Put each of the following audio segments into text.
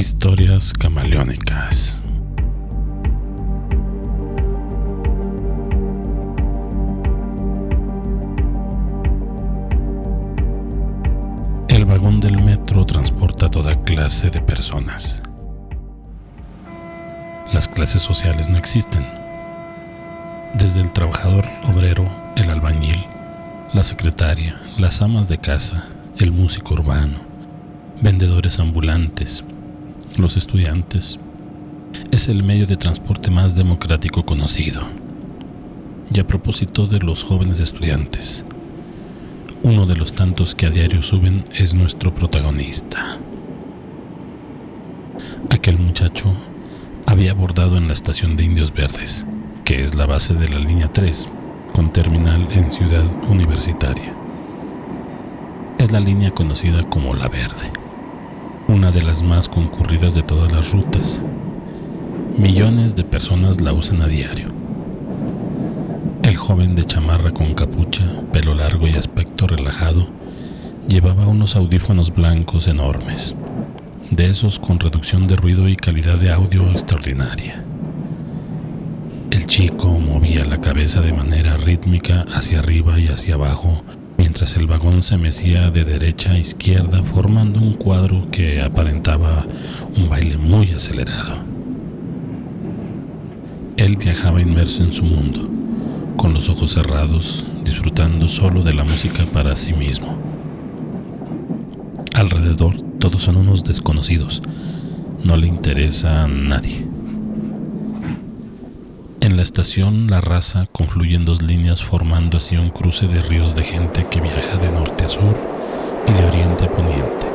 Historias camaleónicas. El vagón del metro transporta toda clase de personas. Las clases sociales no existen. Desde el trabajador obrero, el albañil, la secretaria, las amas de casa, el músico urbano, vendedores ambulantes, los estudiantes. Es el medio de transporte más democrático conocido. Y a propósito de los jóvenes estudiantes, uno de los tantos que a diario suben es nuestro protagonista. Aquel muchacho había abordado en la estación de Indios Verdes, que es la base de la línea 3, con terminal en Ciudad Universitaria. Es la línea conocida como La Verde una de las más concurridas de todas las rutas. Millones de personas la usan a diario. El joven de chamarra con capucha, pelo largo y aspecto relajado, llevaba unos audífonos blancos enormes, de esos con reducción de ruido y calidad de audio extraordinaria. El chico movía la cabeza de manera rítmica hacia arriba y hacia abajo mientras el vagón se mecía de derecha a izquierda formando un cuadro que aparentaba un baile muy acelerado. Él viajaba inmerso en su mundo, con los ojos cerrados, disfrutando solo de la música para sí mismo. Alrededor todos son unos desconocidos, no le interesa a nadie. La estación La Raza confluyen dos líneas formando así un cruce de ríos de gente que viaja de norte a sur y de oriente a poniente.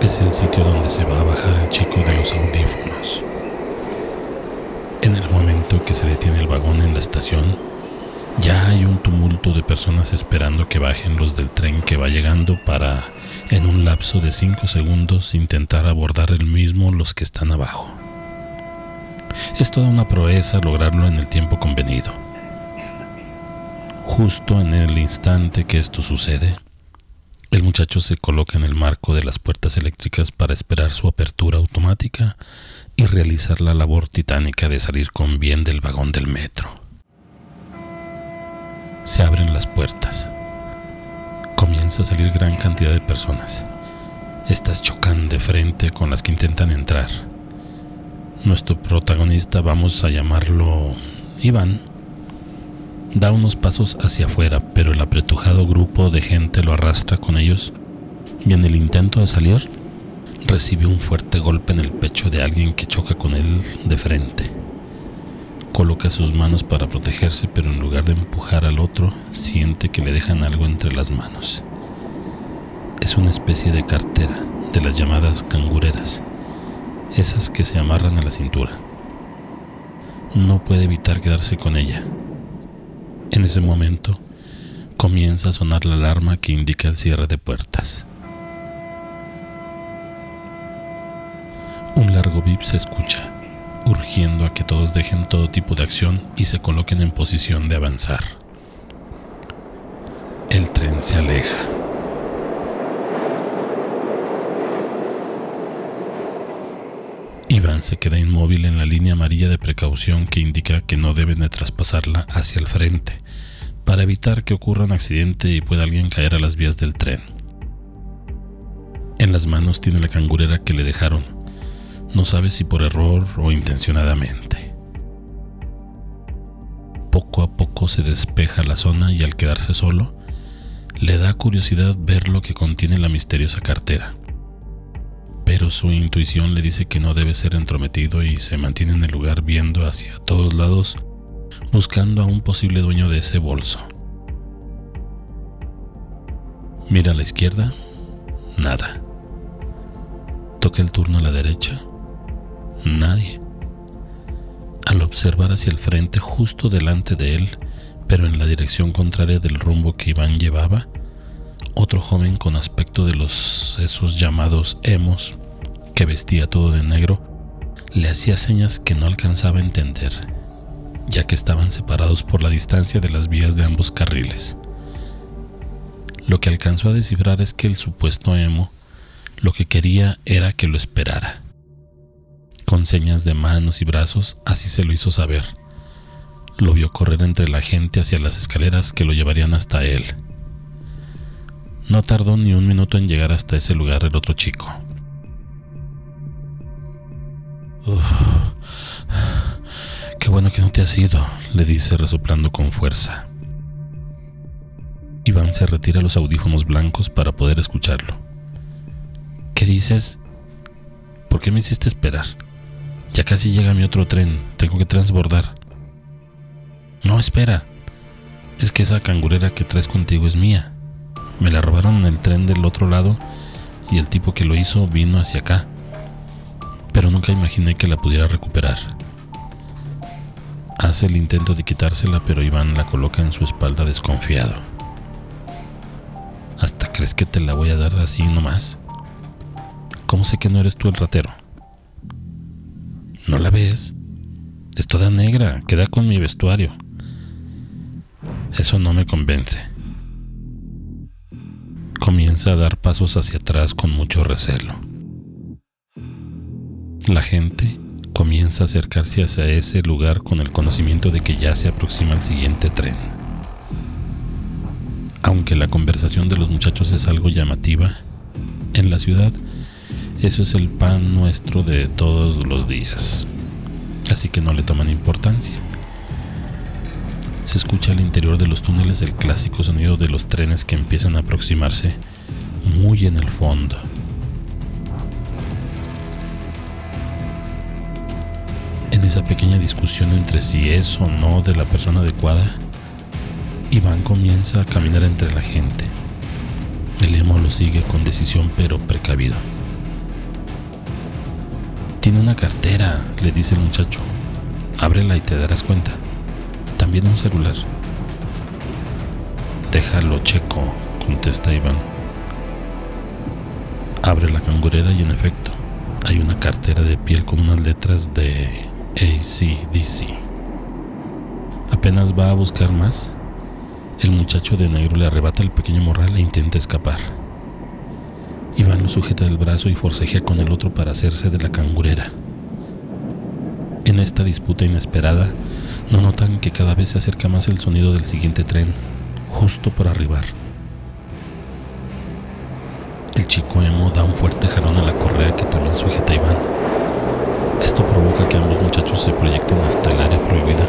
Es el sitio donde se va a bajar el chico de los audífonos. En el momento que se detiene el vagón en la estación, ya hay un tumulto de personas esperando que bajen los del tren que va llegando para, en un lapso de cinco segundos, intentar abordar el mismo los que están abajo. Es toda una proeza lograrlo en el tiempo convenido. Justo en el instante que esto sucede, el muchacho se coloca en el marco de las puertas eléctricas para esperar su apertura automática y realizar la labor titánica de salir con bien del vagón del metro. Se abren las puertas. Comienza a salir gran cantidad de personas. Estas chocan de frente con las que intentan entrar nuestro protagonista, vamos a llamarlo Iván, da unos pasos hacia afuera, pero el apretujado grupo de gente lo arrastra con ellos y en el intento de salir recibe un fuerte golpe en el pecho de alguien que choca con él de frente. Coloca sus manos para protegerse, pero en lugar de empujar al otro, siente que le dejan algo entre las manos. Es una especie de cartera, de las llamadas cangureras esas que se amarran a la cintura. No puede evitar quedarse con ella. En ese momento comienza a sonar la alarma que indica el cierre de puertas. Un largo bip se escucha, urgiendo a que todos dejen todo tipo de acción y se coloquen en posición de avanzar. El tren se aleja. Iván se queda inmóvil en la línea amarilla de precaución que indica que no deben de traspasarla hacia el frente, para evitar que ocurra un accidente y pueda alguien caer a las vías del tren. En las manos tiene la cangurera que le dejaron, no sabe si por error o intencionadamente. Poco a poco se despeja la zona y al quedarse solo, le da curiosidad ver lo que contiene la misteriosa cartera pero su intuición le dice que no debe ser entrometido y se mantiene en el lugar viendo hacia todos lados, buscando a un posible dueño de ese bolso. Mira a la izquierda, nada. Toca el turno a la derecha, nadie. Al observar hacia el frente, justo delante de él, pero en la dirección contraria del rumbo que Iván llevaba, otro joven con aspecto de los esos llamados emos, que vestía todo de negro, le hacía señas que no alcanzaba a entender, ya que estaban separados por la distancia de las vías de ambos carriles. Lo que alcanzó a descifrar es que el supuesto emo Lo que quería era que lo esperara. Con señas de manos y brazos, así se lo hizo saber. Lo vio correr entre la gente hacia las escaleras que lo llevarían hasta él. No tardó ni un minuto en llegar hasta ese lugar el otro chico. qué bueno que no te has ido, le dice resoplando con fuerza. Iván se retira los audífonos blancos para poder escucharlo. ¿Qué dices? ¿Por qué me hiciste esperar? Ya casi llega mi otro tren, tengo que transbordar. No, espera. Es que esa cangurera que traes contigo es mía. Me la robaron en el tren del otro lado y el tipo que lo hizo vino hacia acá. Pero nunca imaginé que la pudiera recuperar. Hace el intento de quitársela, pero Iván la coloca en su espalda desconfiado. ¿Hasta crees que te la voy a dar así nomás? ¿Cómo sé que no eres tú el ratero? ¿No la ves? Es toda negra, queda con mi vestuario. Eso no me convence. Comienza a dar pasos hacia atrás con mucho recelo. La gente comienza a acercarse hacia ese lugar con el conocimiento de que ya se aproxima el siguiente tren. Aunque la conversación de los muchachos es algo llamativa, en la ciudad eso es el pan nuestro de todos los días, así que no le toman importancia. Se escucha al interior de los túneles el clásico sonido de los trenes que empiezan a aproximarse muy en el fondo. En esa pequeña discusión entre si es o no de la persona adecuada, Iván comienza a caminar entre la gente. El emo lo sigue con decisión pero precavido. Tiene una cartera, le dice el muchacho. Ábrela y te darás cuenta también un celular. Déjalo, checo, contesta Iván. Abre la cangurera y en efecto, hay una cartera de piel con unas letras de ACDC. Apenas va a buscar más, el muchacho de negro le arrebata el pequeño morral e intenta escapar. Iván lo sujeta del brazo y forcejea con el otro para hacerse de la cangurera. En esta disputa inesperada, no notan que cada vez se acerca más el sonido del siguiente tren, justo por arribar. El chico emo da un fuerte jalón a la correa que también sujeta a Iván. Esto provoca que ambos muchachos se proyecten hasta el área prohibida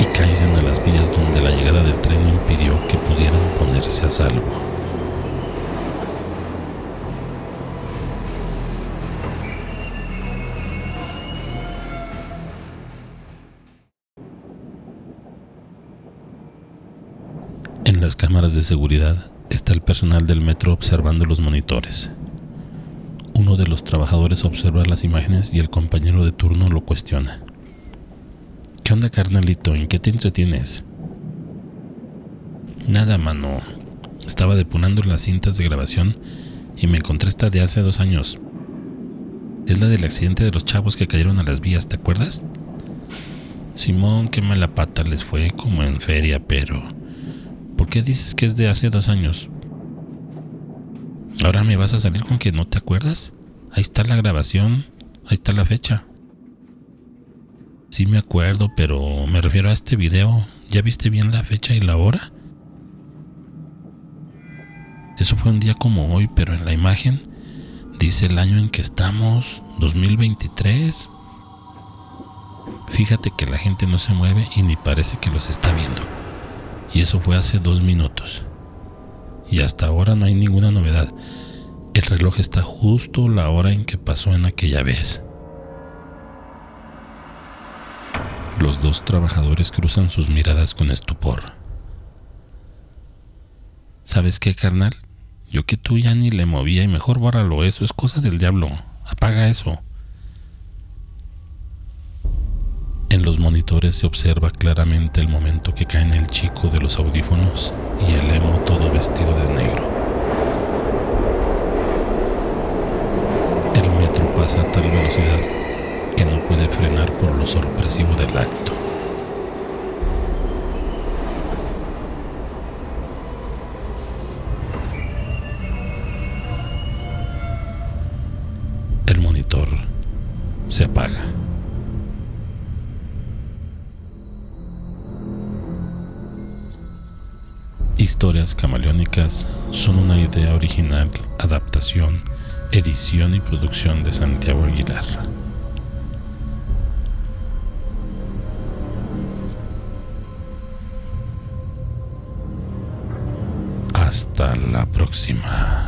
y caigan a las vías donde la llegada del tren impidió que pudieran ponerse a salvo. Las cámaras de seguridad está el personal del metro observando los monitores. Uno de los trabajadores observa las imágenes y el compañero de turno lo cuestiona. ¿Qué onda, carnalito? ¿En qué te entretienes? Nada, mano. Estaba depurando las cintas de grabación y me encontré esta de hace dos años. Es la del accidente de los chavos que cayeron a las vías, ¿te acuerdas? Simón, qué mala pata les fue como en feria, pero ¿Por qué dices que es de hace dos años? Ahora me vas a salir con que no te acuerdas. Ahí está la grabación, ahí está la fecha. Sí me acuerdo, pero me refiero a este video. ¿Ya viste bien la fecha y la hora? Eso fue un día como hoy, pero en la imagen dice el año en que estamos, 2023. Fíjate que la gente no se mueve y ni parece que los está viendo y eso fue hace dos minutos. Y hasta ahora no hay ninguna novedad. El reloj está justo la hora en que pasó en aquella vez. Los dos trabajadores cruzan sus miradas con estupor. ¿Sabes qué, carnal? Yo que tú ya ni le movía y mejor bórralo, eso es cosa del diablo. Apaga eso. los monitores se observa claramente el momento que caen el chico de los audífonos y el emo todo vestido de negro. El metro pasa a tal velocidad que no puede frenar por lo sorpresivo del acto. El monitor se apaga. Historias camaleónicas son una idea original, adaptación, edición y producción de Santiago Aguilar. Hasta la próxima.